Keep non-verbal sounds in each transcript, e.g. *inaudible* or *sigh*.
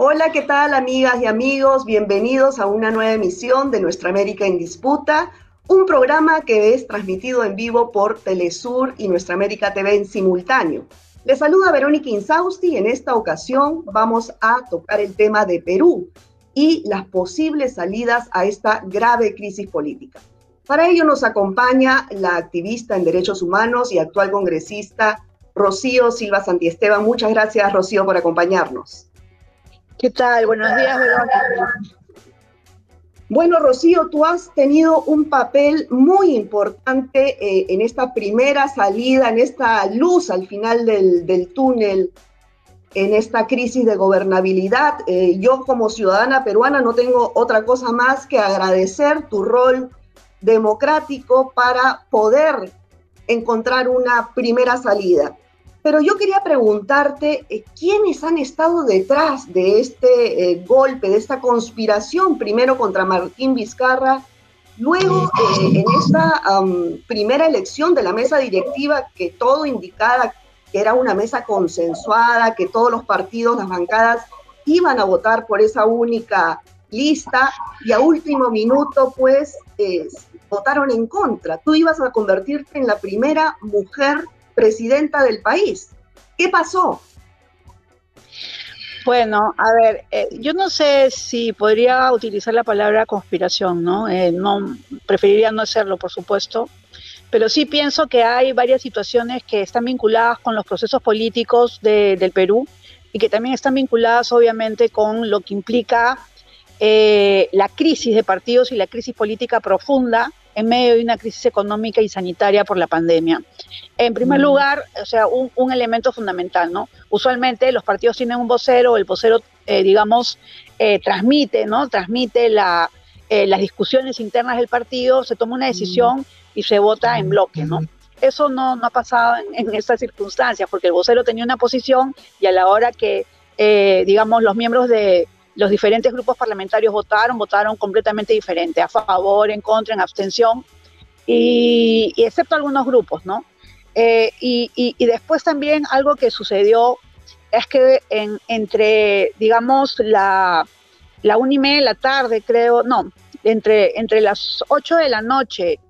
Hola, ¿qué tal amigas y amigos? Bienvenidos a una nueva emisión de Nuestra América en Disputa, un programa que es transmitido en vivo por Telesur y Nuestra América TV en simultáneo. Les saluda Verónica Insausti y en esta ocasión vamos a tocar el tema de Perú y las posibles salidas a esta grave crisis política. Para ello nos acompaña la activista en derechos humanos y actual congresista Rocío Silva Santiesteban. Muchas gracias, Rocío, por acompañarnos. ¿Qué tal? Buenos días, Verónica. Bueno, Rocío, tú has tenido un papel muy importante eh, en esta primera salida, en esta luz al final del, túnel, en esta crisis de gobernabilidad. Eh, yo como ciudadana peruana no tengo otra cosa más que agradecer tu rol democrático para poder encontrar una primera salida. Pero yo quería preguntarte, eh, ¿quiénes han estado detrás de este eh, golpe, de esta conspiración, primero contra Martín Vizcarra, luego eh, en esta primera elección de la mesa directiva que todo indicaba que era una mesa consensuada, que todos los partidos, las bancadas iban a votar por esa única lista y a último minuto pues votaron en contra. Tú ibas a convertirte en la primera mujer presidenta del país. ¿Qué pasó? Bueno, a ver, eh, yo no sé si podría utilizar la palabra conspiración, ¿no? Eh, no preferiría no hacerlo, por supuesto, pero sí pienso que hay varias situaciones que están vinculadas con los procesos políticos del Perú y que también están vinculadas, obviamente, con lo que implica eh, la crisis de partidos y la crisis política profunda en medio de una crisis económica y sanitaria por la pandemia. En primer mm. lugar, o sea, un, elemento fundamental, ¿no? Usualmente los partidos tienen un vocero, el vocero, eh, digamos, eh, transmite, ¿no? Transmite la, eh, las discusiones internas del partido, se toma una mm. decisión y se vota en bloque, ¿no? Eso no, no ha pasado en, en, estas circunstancias, porque el vocero tenía una posición y a la hora que, digamos, los miembros de, los diferentes grupos parlamentarios votaron, votaron completamente diferente, a favor, en contra, en abstención, y, excepto algunos grupos, ¿no? Eh, y, después también algo que sucedió es que entre, digamos, la, la una y media de la tarde, creo, no, entre, entre las 8 de la noche,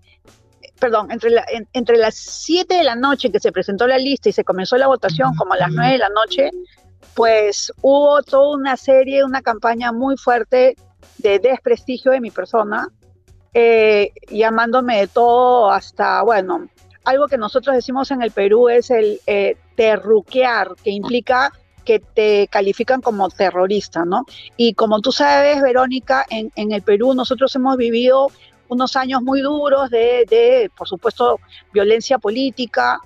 perdón, entre, entre las 7 de la noche que se presentó la lista y se comenzó la votación, como a las 9 de la noche, pues hubo toda una serie, una campaña muy fuerte de desprestigio de mi persona, eh, llamándome de todo hasta, bueno, algo que nosotros decimos en el Perú es el eh, terruquear, que implica que te califican como terrorista, ¿no? Y como tú sabes, Verónica, en, en el Perú nosotros hemos vivido unos años muy duros de, de, por supuesto, violencia política,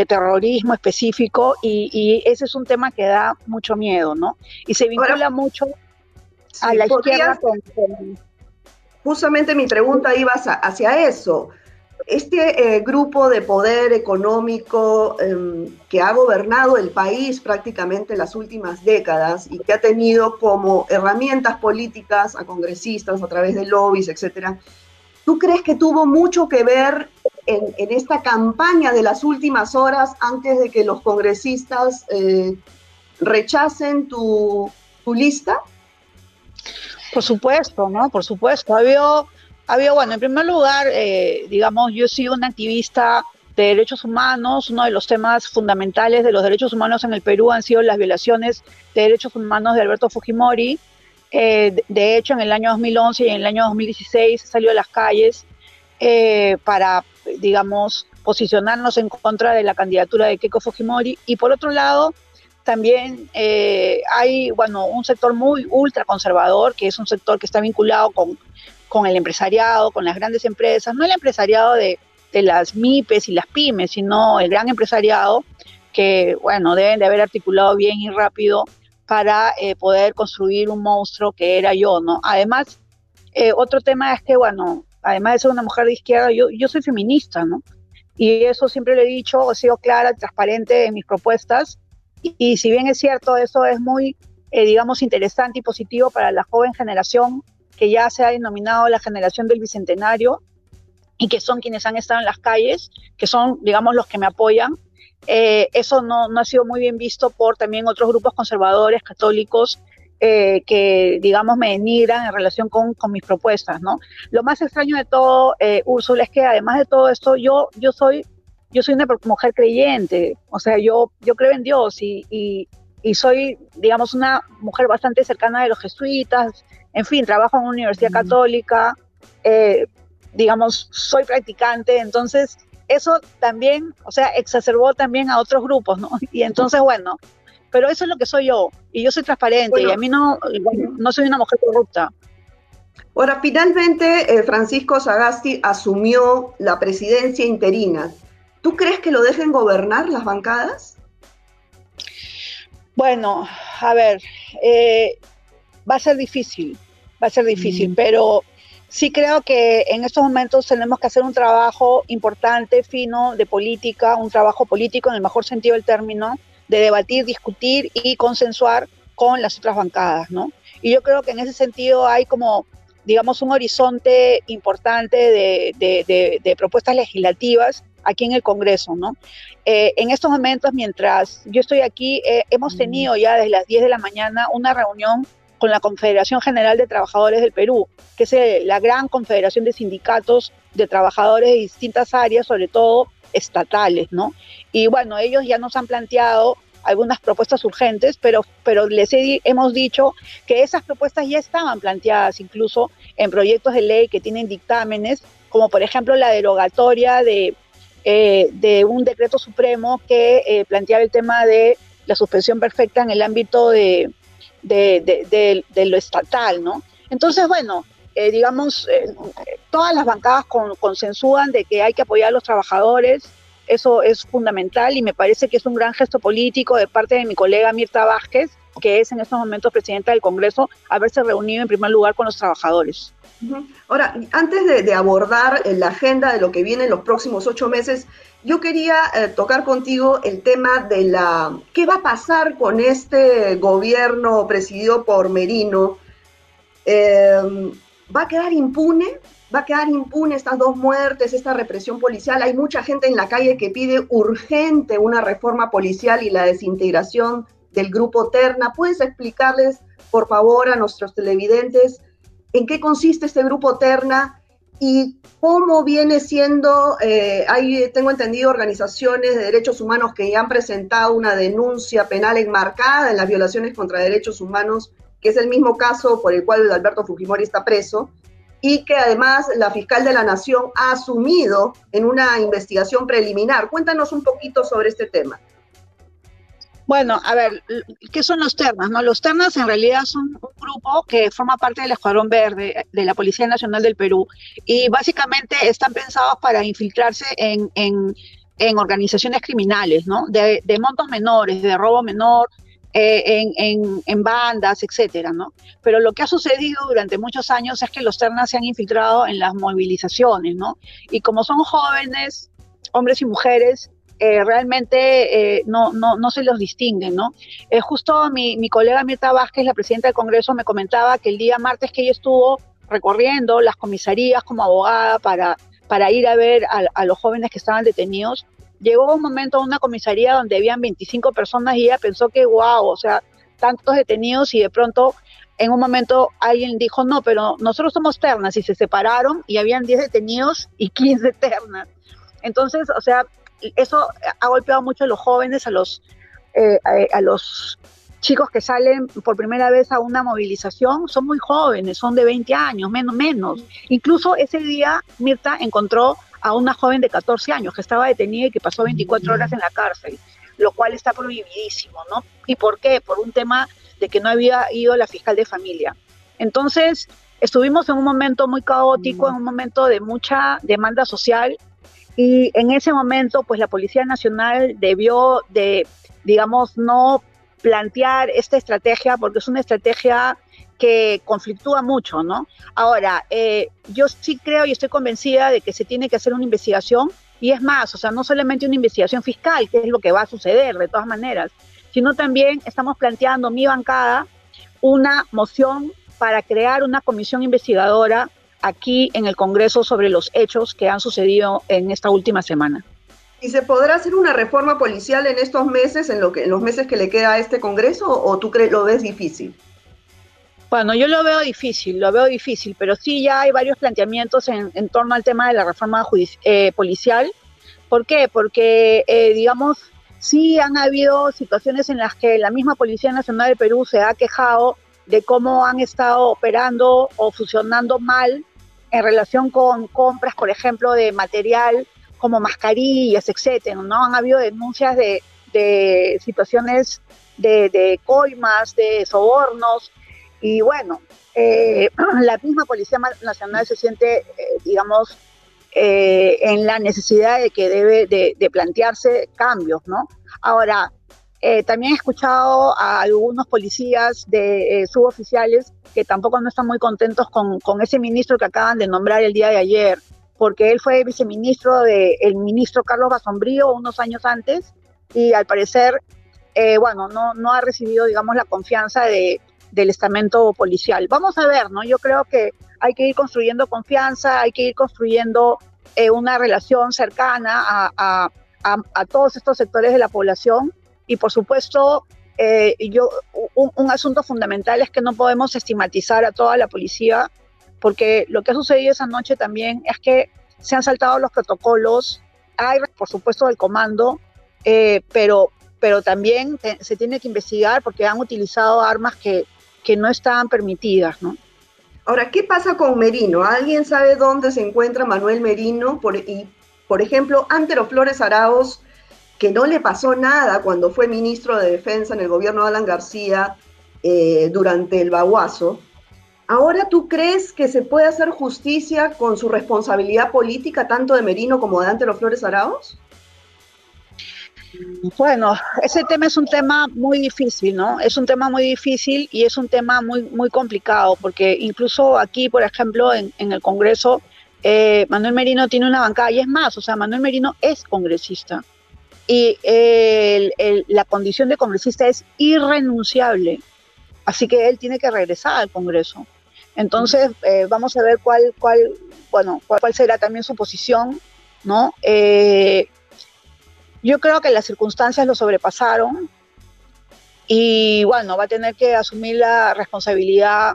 de terrorismo específico y, ese es un tema que da mucho miedo, ¿no? Y se vincula mucho a la izquierda Justamente mi pregunta iba hacia, eso. Este eh, grupo de poder económico em, que ha gobernado el país prácticamente las últimas décadas y que ha tenido como herramientas políticas a congresistas a través de lobbies, etcétera, ¿tú crees que tuvo mucho que ver en, esta campaña de las últimas horas antes de que los congresistas eh, rechacen tu, lista? Por supuesto, ¿no? Por supuesto. Había, había bueno, en primer lugar, eh, digamos, yo he sido una activista de derechos humanos. Uno de los temas fundamentales de los derechos humanos en el Perú han sido las violaciones de derechos humanos de Alberto Fujimori. Eh, de hecho, en el año 2011 y en el año 2016 salió a las calles para digamos, posicionarnos en contra de la candidatura de Keiko Fujimori. Y por otro lado, también eh, hay, bueno, un sector muy ultra conservador, que es un sector que está vinculado con, con el empresariado, con las grandes empresas, no el empresariado de, de las MIPES y las pymes, sino el gran empresariado, que, bueno, deben de haber articulado bien y rápido para eh, poder construir un monstruo que era yo, ¿no? Además, eh, otro tema es que, bueno, además de ser una mujer de izquierda, yo, yo soy feminista, ¿no? Y eso siempre lo he dicho, he sido clara, transparente en mis propuestas. Y, si bien es cierto, eso es muy, eh, digamos, interesante y positivo para la joven generación que ya se ha denominado la generación del bicentenario y que son quienes han estado en las calles, que son, digamos, los que me apoyan. Eh, eso no, no ha sido muy bien visto por también otros grupos conservadores, católicos, eh, que, digamos, me denigran en relación con, con, mis propuestas, ¿no? Lo más extraño de todo, eh, Úrsula, es que además de todo esto, yo, yo soy yo soy una mujer creyente, o sea, yo, yo creo en Dios y, y, y, soy, digamos, una mujer bastante cercana de los jesuitas, en fin, trabajo en una universidad católica, eh, digamos, soy practicante, entonces eso también, o sea, exacerbó también a otros grupos, ¿no? *laughs* Y entonces, bueno, pero eso es lo que soy yo, y yo soy transparente, y a mí no, no soy una mujer corrupta. Ahora, finalmente, eh, Francisco Sagasti asumió la presidencia interina. ¿Tú crees que lo dejen gobernar las bancadas? Bueno, a ver, eh, va a ser difícil, va a ser difícil, mm. pero sí creo que en estos momentos tenemos que hacer un trabajo importante, fino, de política, un trabajo político en el mejor sentido del término, de debatir, discutir y consensuar con las otras bancadas, ¿no? Y yo creo que en ese sentido hay como, digamos, un horizonte importante de, propuestas legislativas aquí en el Congreso, ¿no? Eh, en estos momentos, mientras yo estoy aquí, eh, hemos mm. tenido ya desde las 10 de la mañana una reunión con la Confederación General de Trabajadores del Perú, que es eh, la gran confederación de sindicatos de trabajadores de distintas áreas, sobre todo estatales, ¿no? Y bueno, ellos ya nos han planteado algunas propuestas urgentes, pero, pero les hemos dicho que esas propuestas ya estaban planteadas incluso en proyectos de ley que tienen dictámenes, como por ejemplo la derogatoria de, eh, un decreto supremo que eh, planteaba el tema de la suspensión perfecta en el ámbito de, de, lo estatal, ¿no? Entonces, bueno, eh, digamos, todas las bancadas consensúan de que hay que apoyar a los trabajadores, eso es fundamental y me parece que es un gran gesto político de parte de mi colega Mirta Vázquez, que es en estos momentos presidenta del Congreso, haberse reunido en primer lugar con los trabajadores. Ahora, antes de, abordar eh, la agenda de lo que viene en los próximos ocho meses, yo quería eh, tocar contigo el tema de la qué va a pasar con este gobierno presidido por Merino. ¿Va a quedar impune? ¿Va a quedar impune estas dos muertes, esta represión policial? Hay mucha gente en la calle que pide urgente una reforma policial y la desintegración del grupo Terna. ¿Puedes explicarles, por favor, a nuestros televidentes en qué consiste este grupo Terna y cómo viene siendo, eh, hay, tengo entendido, organizaciones de derechos humanos que ya han presentado una denuncia penal enmarcada en las violaciones contra derechos humanos, que es el mismo caso por el cual Alberto Fujimori está preso, y que además la fiscal de la Nación ha asumido en una investigación preliminar. Cuéntanos un poquito sobre este tema. Bueno, a ver, ¿qué son los ternas? No? Los ternas en realidad son un grupo que forma parte del Escuadrón Verde de la Policía Nacional del Perú y básicamente están pensados para infiltrarse en, en, organizaciones criminales, ¿no? De, montos menores, de robo menor, eh, en, en, bandas, etcétera, ¿no? Pero lo que ha sucedido durante muchos años es que los ternas se han infiltrado en las movilizaciones, ¿no? Y como son jóvenes, hombres y mujeres, eh, realmente eh, no, no, no, se los distinguen, ¿no? Eh, justo mi, mi, colega Mirta Vázquez, la presidenta del Congreso, me comentaba que el día martes que ella estuvo recorriendo las comisarías como abogada para, para ir a ver a, los jóvenes que estaban detenidos, llegó un momento a una comisaría donde habían 25 personas y ella pensó que, wow, o sea, tantos detenidos y de pronto en un momento alguien dijo, no, pero nosotros somos ternas y se separaron y habían 10 detenidos y 15 ternas. Entonces, o sea, eso ha golpeado mucho a los jóvenes, a los, eh, a, los chicos que salen por primera vez a una movilización, son muy jóvenes, son de 20 años, menos, menos. Incluso ese día Mirta encontró a una joven de 14 años que estaba detenida y que pasó 24 horas en la cárcel, lo cual está prohibidísimo, ¿no? ¿Y por qué? Por un tema de que no había ido la fiscal de familia. Entonces, estuvimos en un momento muy caótico, en un momento de mucha demanda social y en ese momento, pues la Policía Nacional debió de, digamos, no plantear esta estrategia porque es una estrategia que conflictúa mucho, ¿no? Ahora, eh, yo sí creo y estoy convencida de que se tiene que hacer una investigación y es más, o sea, no solamente una investigación fiscal, que es lo que va a suceder de todas maneras, sino también estamos planteando mi bancada una moción para crear una comisión investigadora aquí en el Congreso sobre los hechos que han sucedido en esta última semana. ¿Y se podrá hacer una reforma policial en estos meses, en, lo que, en los meses que le queda a este Congreso, o tú crees, lo ves difícil? Bueno, yo lo veo difícil, lo veo difícil, pero sí ya hay varios planteamientos en, torno al tema de la reforma eh, policial. ¿Por qué? Porque, eh, digamos, sí han habido situaciones en las que la misma Policía Nacional de Perú se ha quejado de cómo han estado operando o funcionando mal en relación con compras, por ejemplo, de material como mascarillas, etcétera, ¿no? Han habido denuncias de, situaciones de, coimas, de sobornos, y bueno, eh, *clears throat* la misma Policía Nacional se siente, eh, digamos, eh, en la necesidad de que debe de, plantearse cambios, ¿no? Ahora, también he escuchado a algunos policías de suboficiales que tampoco no están muy contentos con, con, ese ministro que acaban de nombrar el día de ayer, porque él fue viceministro del ministro Carlos Basombrío unos años antes y al parecer, bueno, no, no ha recibido, digamos, la confianza de, del estamento policial. Vamos a ver, ¿no? Yo creo que hay que ir construyendo confianza, hay que ir construyendo eh, una relación cercana a, todos estos sectores de la población y por supuesto eh, yo un, asunto fundamental es que no podemos estigmatizar a toda la policía porque lo que ha sucedido esa noche también es que se han saltado los protocolos, hay por supuesto el comando, eh, pero pero también se tiene que investigar porque han utilizado armas que que no estaban permitidas, ¿no? Ahora, ¿qué pasa con Merino? ¿Alguien sabe dónde se encuentra Manuel Merino? Por, y, por ejemplo, Antero Flores Arauz, que no le pasó nada cuando fue ministro de Defensa en el gobierno de Alan García eh, durante el baguazo. ¿Ahora tú crees que se puede hacer justicia con su responsabilidad política tanto de Merino como de Antero Flores Arauz? Bueno, ese tema es un tema muy difícil, ¿no? Es un tema muy difícil y es un tema muy, muy complicado, porque incluso aquí, por ejemplo, en, el Congreso, eh, Manuel Merino tiene una bancada y es más, o sea, Manuel Merino es congresista y la condición de congresista es irrenunciable, así que él tiene que regresar al Congreso. Entonces, eh, vamos a ver cuál, cuál, bueno, cuál, será también su posición, ¿no? Eh, yo creo que las circunstancias lo sobrepasaron y bueno, va a tener que asumir la responsabilidad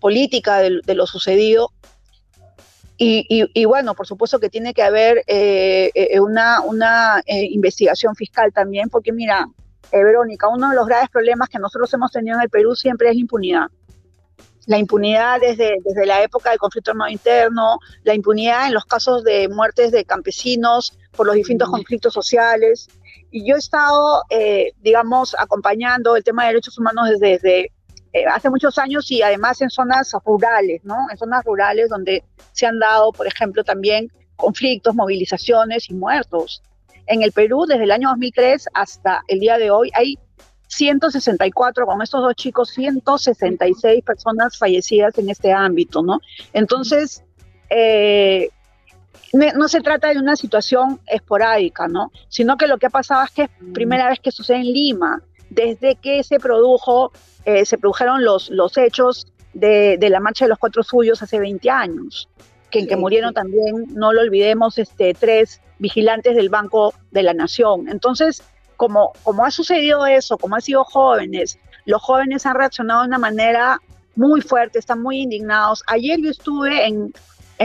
política de, lo sucedido. Y, bueno, por supuesto que tiene que haber eh, eh, una, una eh, investigación fiscal también, porque mira, Verónica, uno de los graves problemas que nosotros hemos tenido en el Perú siempre es impunidad la impunidad desde, desde la época del conflicto armado interno, la impunidad en los casos de muertes de campesinos por los distintos conflictos sociales. Y yo he estado, eh, digamos, acompañando el tema de derechos humanos desde, eh, hace muchos años y además en zonas rurales, ¿no? En zonas rurales donde se han dado, por ejemplo, también conflictos, movilizaciones y muertos. En el Perú, desde el año 2003 hasta el día de hoy, hay 164, con estos dos chicos, 166 personas fallecidas en este ámbito, ¿no? Entonces, eh, no se trata de una situación esporádica, ¿no? Sino que lo que ha pasado es que es primera vez que sucede en Lima, desde que se produjo, eh, se produjeron los, los hechos de, la marcha de los cuatro suyos hace 20 años, que en que murieron también, no lo olvidemos, este, tres vigilantes del Banco de la Nación. Entonces, como, como ha sucedido eso, como han sido jóvenes, los jóvenes han reaccionado de una manera muy fuerte, están muy indignados. Ayer yo estuve en,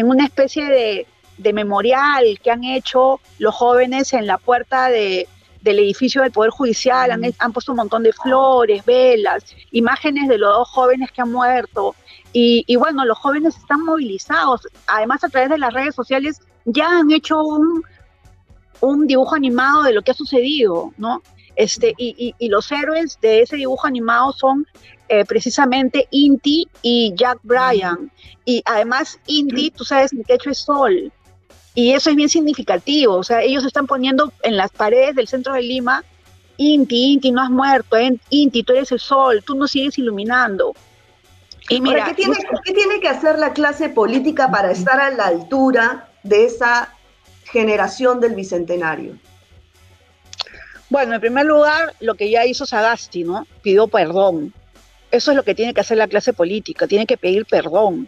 una especie de, memorial que han hecho los jóvenes en la puerta del edificio del Poder Judicial, han, han, puesto un montón de flores, velas, imágenes de los dos jóvenes que han muerto. Y, y, bueno, los jóvenes están movilizados. Además, a través de las redes sociales ya han hecho un, un dibujo animado de lo que ha sucedido, ¿no? Este, y, los héroes de ese dibujo animado son eh, precisamente Inti y Jack Bryan. Y además, Inti, tú sabes, en hecho es sol. Y eso es bien significativo. O sea, ellos están poniendo en las paredes del centro de Lima, Inti, Inti, no has muerto, Inti, tú eres el sol, tú nos sigues iluminando. Y mira, ¿qué tiene, ¿qué tiene que hacer la clase política para estar a la altura de esa generación del Bicentenario? Bueno, en primer lugar, lo que ya hizo Sagasti, ¿no? Pidió perdón. Eso es lo que tiene que hacer la clase política, tiene que pedir perdón.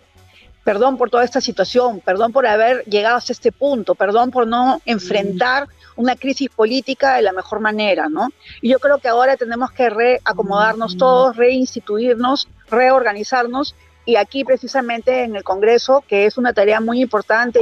Perdón por toda esta situación, perdón por haber llegado hasta este punto, perdón por no enfrentar una crisis política de la mejor manera, ¿no? Y yo creo que ahora tenemos que reacomodarnos todos, reinstituirnos, reorganizarnos y aquí precisamente en el Congreso, que es una tarea muy importante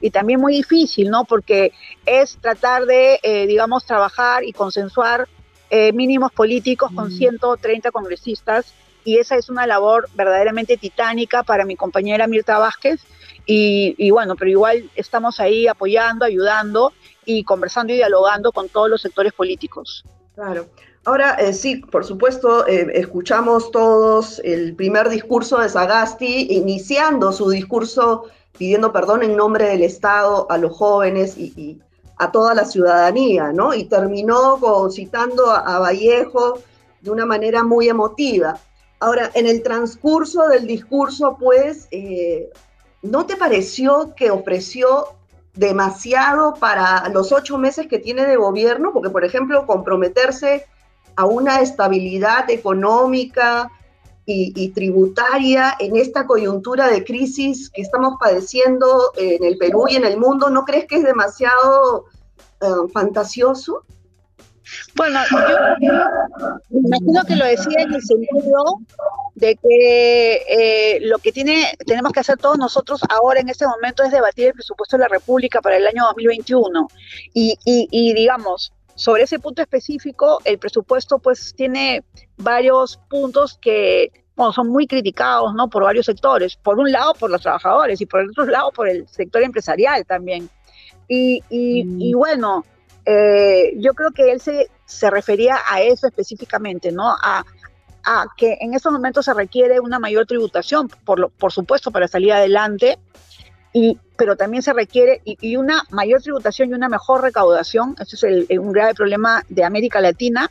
y, también muy difícil, ¿no? Porque es tratar de, eh, digamos, trabajar y consensuar eh, mínimos políticos con 130 congresistas y esa es una labor verdaderamente titánica para mi compañera Mirta Vázquez y, y bueno, pero igual estamos ahí apoyando, ayudando y conversando y dialogando con todos los sectores políticos. Claro. Ahora, eh, sí, por supuesto, eh, escuchamos todos el primer discurso de Sagasti, iniciando su discurso pidiendo perdón en nombre del Estado a los jóvenes y, a toda la ciudadanía, ¿no? Y terminó citando a, Vallejo de una manera muy emotiva. Ahora, en el transcurso del discurso, pues, eh, ¿no te pareció que ofreció demasiado para los ocho meses que tiene de gobierno? Porque, por ejemplo, comprometerse a una estabilidad económica y, tributaria en esta coyuntura de crisis que estamos padeciendo en el Perú y en el mundo, ¿no crees que es demasiado eh, fantasioso? Bueno, yo imagino que lo decía en el sentido de que eh, lo que tiene, tenemos que hacer todos nosotros ahora en este momento es debatir el presupuesto de la República para el año 2021 y, y, y digamos, sobre ese punto específico, el presupuesto pues tiene varios puntos que son muy criticados ¿no? por varios sectores. Por un lado, por los trabajadores y por el otro lado, por el sector empresarial también. Y, y, mm. bueno, eh, yo creo que él se, se refería a eso específicamente, ¿no? A, a que en estos momentos se requiere una mayor tributación, por, lo, por supuesto, para salir adelante, y, pero también se requiere y, una mayor tributación y una mejor recaudación, eso es un grave problema de América Latina,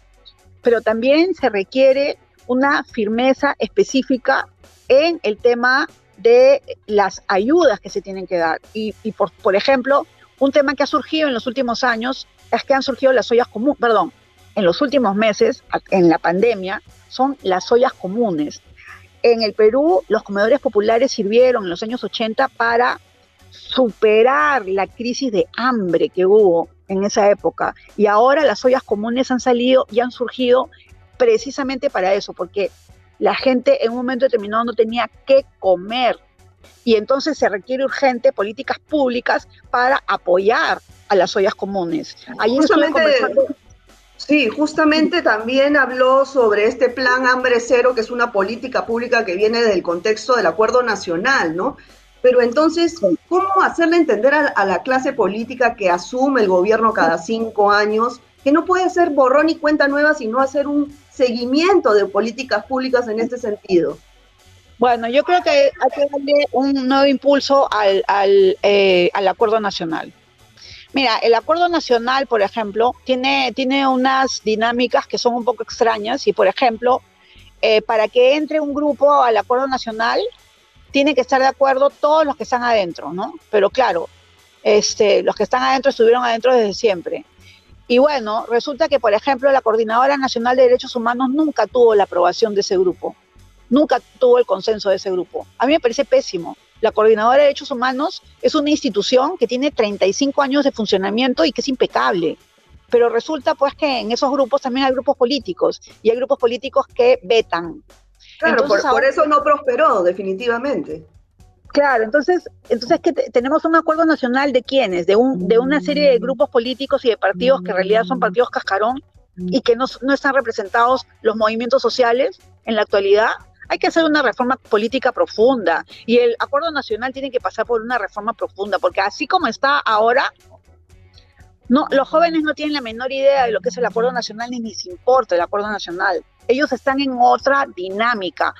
pero también se requiere una firmeza específica en el tema de las ayudas que se tienen que dar. Y, por, por ejemplo, un tema que ha surgido en los últimos años es que han surgido las ollas comunes, perdón, en los últimos meses, en la pandemia, son las ollas comunes. En el Perú, los comedores populares sirvieron en los años 80 para superar la crisis de hambre que hubo en esa época. Y ahora las ollas comunes han salido y han surgido precisamente para eso, porque la gente en un momento determinado no tenía que comer. Y entonces se requiere urgente políticas públicas para apoyar a las ollas comunes. justamente, sí, justamente también habló sobre este plan hambre cero, que es una política pública que viene del contexto del acuerdo nacional, ¿no? Pero entonces, ¿cómo hacerle entender a, la clase política que asume el gobierno cada cinco años que no puede hacer borrón y cuenta nueva, sino hacer un seguimiento de políticas públicas en este sentido? Bueno, yo creo que hay que darle un nuevo impulso al, al, eh, al acuerdo nacional. Mira, el acuerdo nacional, por ejemplo, tiene, tiene unas dinámicas que son un poco extrañas y, por ejemplo, eh, para que entre un grupo al acuerdo nacional, tienen que estar de acuerdo todos los que están adentro, ¿no? Pero claro, este, los que están adentro estuvieron adentro desde siempre. Y bueno, resulta que, por ejemplo, la Coordinadora Nacional de Derechos Humanos nunca tuvo la aprobación de ese grupo, nunca tuvo el consenso de ese grupo. A mí me parece pésimo. La Coordinadora de Derechos Humanos es una institución que tiene 35 años de funcionamiento y que es impecable. Pero resulta pues que en esos grupos también hay grupos políticos y hay grupos políticos que vetan, Claro, por, eso no prosperó, definitivamente. Claro, entonces, entonces que tenemos un acuerdo nacional de quiénes, de un, de una serie de grupos políticos y de partidos que en realidad son partidos cascarón y que no, no están representados los movimientos sociales en la actualidad. Hay que hacer una reforma política profunda y el acuerdo nacional tiene que pasar por una reforma profunda, porque así como está ahora, no, los jóvenes no tienen la menor idea de lo que es el acuerdo nacional ni les importa el acuerdo nacional ellos están en otra dinámica.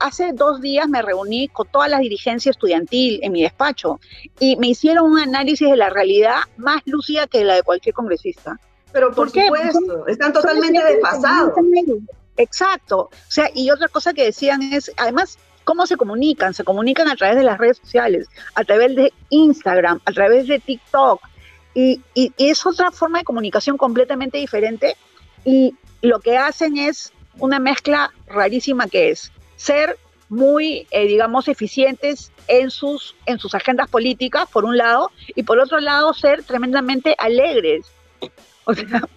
hace dos días me reuní con toda la dirigencia estudiantil en mi despacho y me hicieron un análisis de la realidad más lúcida que la de cualquier congresista. Pero por, supuesto, están totalmente desfasados. Exacto. O sea, y otra cosa que decían es, además, ¿cómo se comunican? Se comunican a través de las redes sociales, a través de Instagram, a través de TikTok. Y, es otra forma de comunicación completamente diferente. Y lo que hacen es una mezcla rarísima que es ser muy, eh, digamos, eficientes en sus, en sus agendas políticas, por un lado, y por otro lado, ser tremendamente alegres. O sea,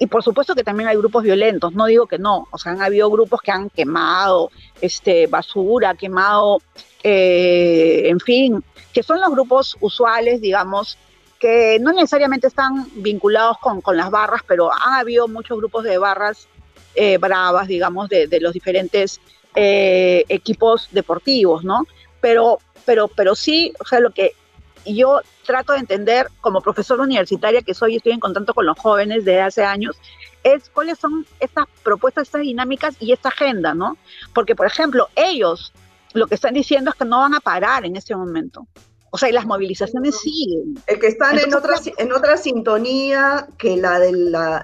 y por supuesto que también hay grupos violentos, no digo que no, o sea, han habido grupos que han quemado este, basura, quemado, eh, en fin, que son los grupos usuales, digamos, que no necesariamente están vinculados con, con las barras, pero ha habido muchos grupos de barras eh, bravas, digamos, de, de los diferentes eh, equipos deportivos, ¿no? Pero, pero, pero sí, o sea, lo que yo trato de entender como profesora universitaria que soy, estoy en contacto con los jóvenes de hace años, es cuáles son estas propuestas, estas dinámicas y esta agenda, ¿no? Porque, por ejemplo, ellos lo que están diciendo es que no van a parar en este momento. O sea, y las movilizaciones siguen. El que están en, otra, en otra sintonía que la de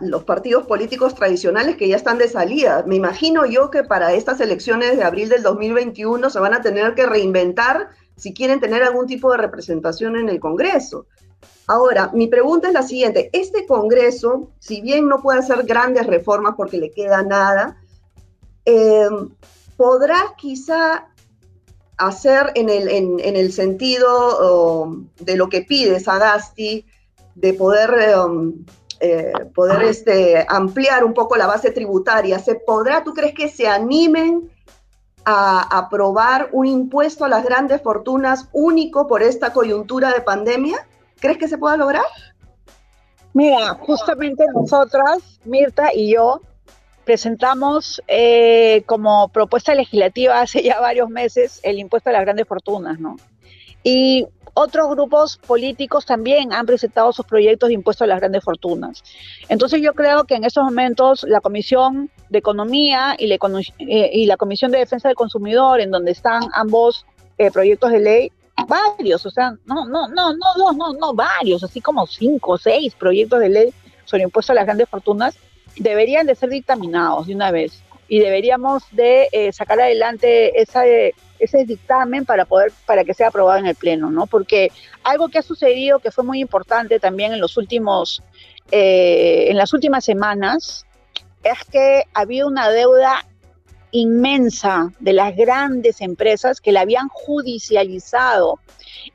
los partidos políticos tradicionales que ya están de salida. Me imagino yo que para estas elecciones de abril del 2021 se van a tener que reinventar si quieren tener algún tipo de representación en el Congreso. Ahora, mi pregunta es la siguiente. Este Congreso, si bien no puede hacer grandes reformas porque le queda nada, eh, ¿podrá quizá hacer en el, en, el sentido um, de lo que pide Sagasti, de poder, um, eh, poder este, ampliar un poco la base tributaria, ¿se podrá, tú crees que se animen a aprobar un impuesto a las grandes fortunas único por esta coyuntura de pandemia? ¿Crees que se pueda lograr? Mira, justamente nosotras, Mirta y yo, presentamos eh, como propuesta legislativa hace ya varios meses el impuesto a las grandes fortunas, ¿no? Y otros grupos políticos también han presentado sus proyectos de impuesto a las grandes fortunas. Entonces yo creo que en estos momentos la Comisión de Economía y la, eh, y la Comisión de Defensa del Consumidor, en donde están ambos eh, proyectos de ley, varios, o sea, no, no, no, no, no, no, no, varios, así como cinco o seis proyectos de ley sobre impuesto a las grandes fortunas, deberían de ser dictaminados de una vez y deberíamos de eh, sacar adelante ese dictamen para poder para que sea aprobado en el pleno, ¿no? Porque algo que ha sucedido que fue muy importante también en los últimos eh, en las últimas semanas es que había una deuda inmensa de las grandes empresas que la habían judicializado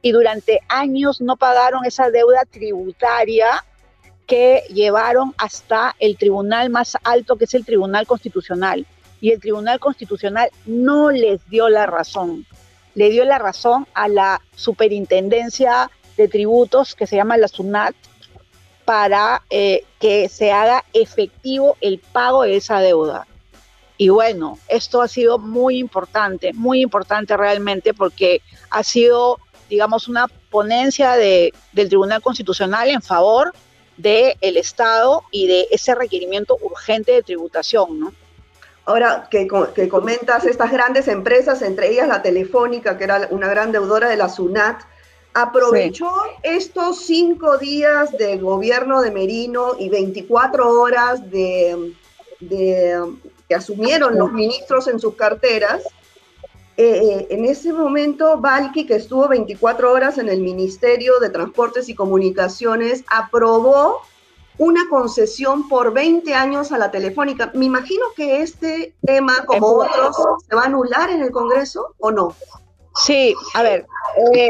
y durante años no pagaron esa deuda tributaria que llevaron hasta el tribunal más alto, que es el Tribunal Constitucional. Y el Tribunal Constitucional no les dio la razón. Le dio la razón a la Superintendencia de Tributos, que se llama la SUNAT, para eh, que se haga efectivo el pago de esa deuda. Y bueno, esto ha sido muy importante, muy importante realmente, porque ha sido, digamos, una ponencia de, del Tribunal Constitucional en favor del el Estado y de ese requerimiento urgente de tributación, ¿no? Ahora que, que, comentas estas grandes empresas, entre ellas la Telefónica, que era una gran deudora de la SUNAT, aprovechó estos cinco días de gobierno de Merino y 24 horas de, de, que asumieron los ministros en sus carteras eh, eh, en ese momento, Valky, que estuvo 24 horas en el Ministerio de Transportes y Comunicaciones, aprobó una concesión por 20 años a la telefónica. Me imagino que este tema, como otros, se va a anular en el Congreso o no. Sí, a ver, eh,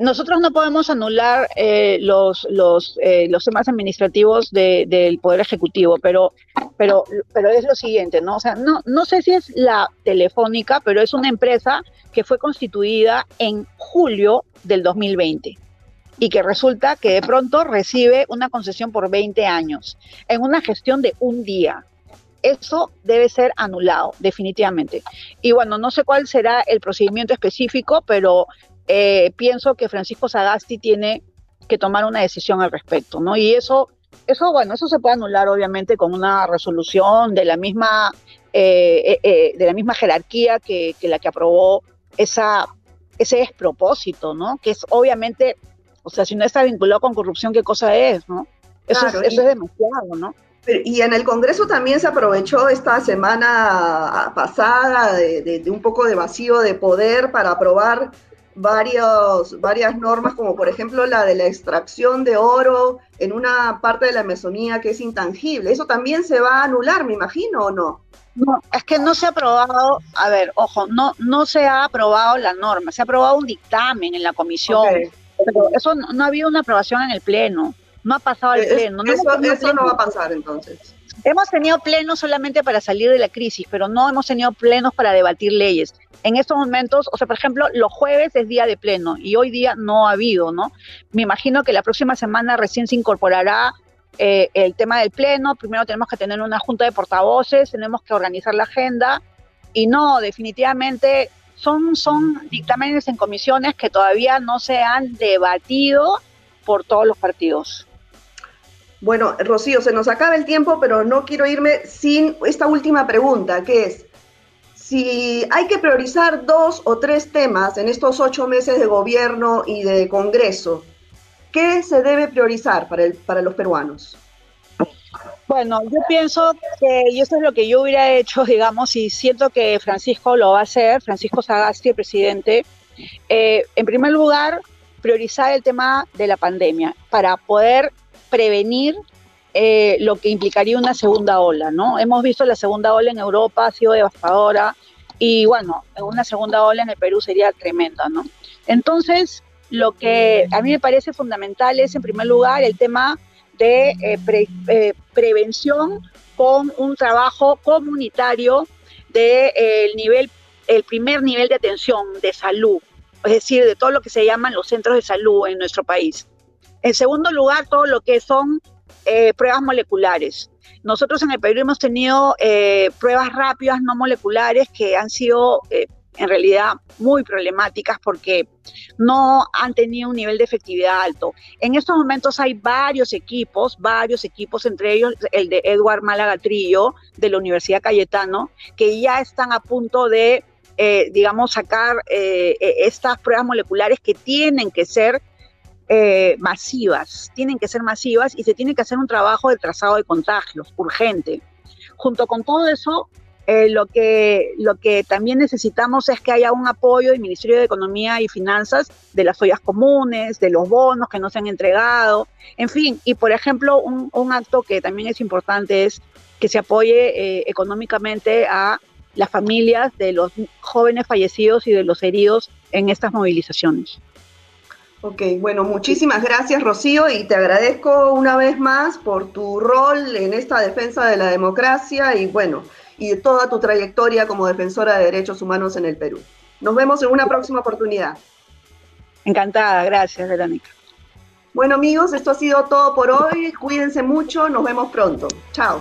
nosotros no podemos anular eh, los, los, eh, los temas administrativos del Poder Ejecutivo, pero, pero, pero es lo siguiente, ¿no? O sea, no, no sé si es la Telefónica, pero es una empresa que fue constituida en julio del 2020 y que resulta que de pronto recibe una concesión por 20 años en una gestión de un día eso debe ser anulado, definitivamente. Y bueno, no sé cuál será el procedimiento específico, pero eh, pienso que Francisco Sagasti tiene que tomar una decisión al respecto, ¿no? Y eso, eso, bueno, eso se puede anular obviamente con una resolución de la misma, eh, eh, de la misma jerarquía que, la que aprobó esa, ese despropósito, ¿no? Que es obviamente, o sea, si no está vinculado con corrupción, ¿qué cosa es, no? Eso, es, eso es demasiado, ¿no? Y en el Congreso también se aprovechó esta semana pasada de, un poco de vacío de poder para aprobar varios, varias normas, como por ejemplo la de la extracción de oro en una parte de la Amazonía que es intangible. ¿Eso también se va a anular, me imagino, o no? No, es que no se ha aprobado, a ver, ojo, no, no se ha aprobado la norma, se ha aprobado un dictamen en la comisión, pero eso no, ha habido una aprobación en el Pleno, no ha pasado al Pleno. No eso, no va a pasar entonces. Hemos tenido plenos solamente para salir de la crisis, pero no hemos tenido plenos para debatir leyes. En estos momentos, o sea, por ejemplo, los jueves es día de pleno y hoy día no ha habido, ¿no? Me imagino que la próxima semana recién se incorporará eh, el tema del pleno, primero tenemos que tener una junta de portavoces, tenemos que organizar la agenda y no, definitivamente son, son dictámenes en comisiones que todavía no se han debatido por todos los partidos. Bueno, Rocío, se nos acaba el tiempo, pero no quiero irme sin esta última pregunta, que es, si hay que priorizar dos o tres temas en estos ocho meses de gobierno y de Congreso, ¿Qué se debe priorizar para, el, para los peruanos? Bueno, yo pienso que, y eso es lo que yo hubiera hecho, digamos, y siento que Francisco lo va a hacer, Francisco Sagasti, presidente, eh, en primer lugar, priorizar el tema de la pandemia para poder prevenir eh, lo que implicaría una segunda ola, ¿no? Hemos visto la segunda ola en Europa, ha sido devastadora, y bueno, una segunda ola en el Perú sería tremenda, ¿no? Entonces, lo que a mí me parece fundamental es, en primer lugar, el tema de eh, eh, prevención con un trabajo comunitario del de, nivel, el primer nivel de atención de salud, es decir, de todo lo que se llaman los centros de salud en nuestro país. En segundo lugar, todo lo que son eh, pruebas moleculares. Nosotros en el Perú hemos tenido pruebas rápidas no moleculares que han sido en realidad muy problemáticas porque no han tenido un nivel de efectividad alto. En estos momentos hay varios equipos, varios equipos, entre ellos el de Edward Malagatrillo de la Universidad Cayetano, que ya están a punto de, eh, digamos, sacar eh, e-, estas pruebas moleculares que tienen que ser eh, masivas, tienen que ser masivas y se tiene que hacer un trabajo de trazado de contagios urgente. Junto con todo eso, eh, lo, que, lo que también necesitamos es que haya un apoyo del Ministerio de Economía y Finanzas de las ollas comunes, de los bonos que no se han entregado, en fin, y por ejemplo, un, acto que también es importante es que se apoye eh, económicamente a las familias de los jóvenes fallecidos y de los heridos en estas movilizaciones. Ok, bueno, muchísimas gracias Rocío y te agradezco una vez más por tu rol en esta defensa de la democracia y bueno, y de toda tu trayectoria como defensora de derechos humanos en el Perú. Nos vemos en una próxima oportunidad. Encantada, gracias Verónica. Bueno amigos, esto ha sido todo por hoy. Cuídense mucho, nos vemos pronto. Chao.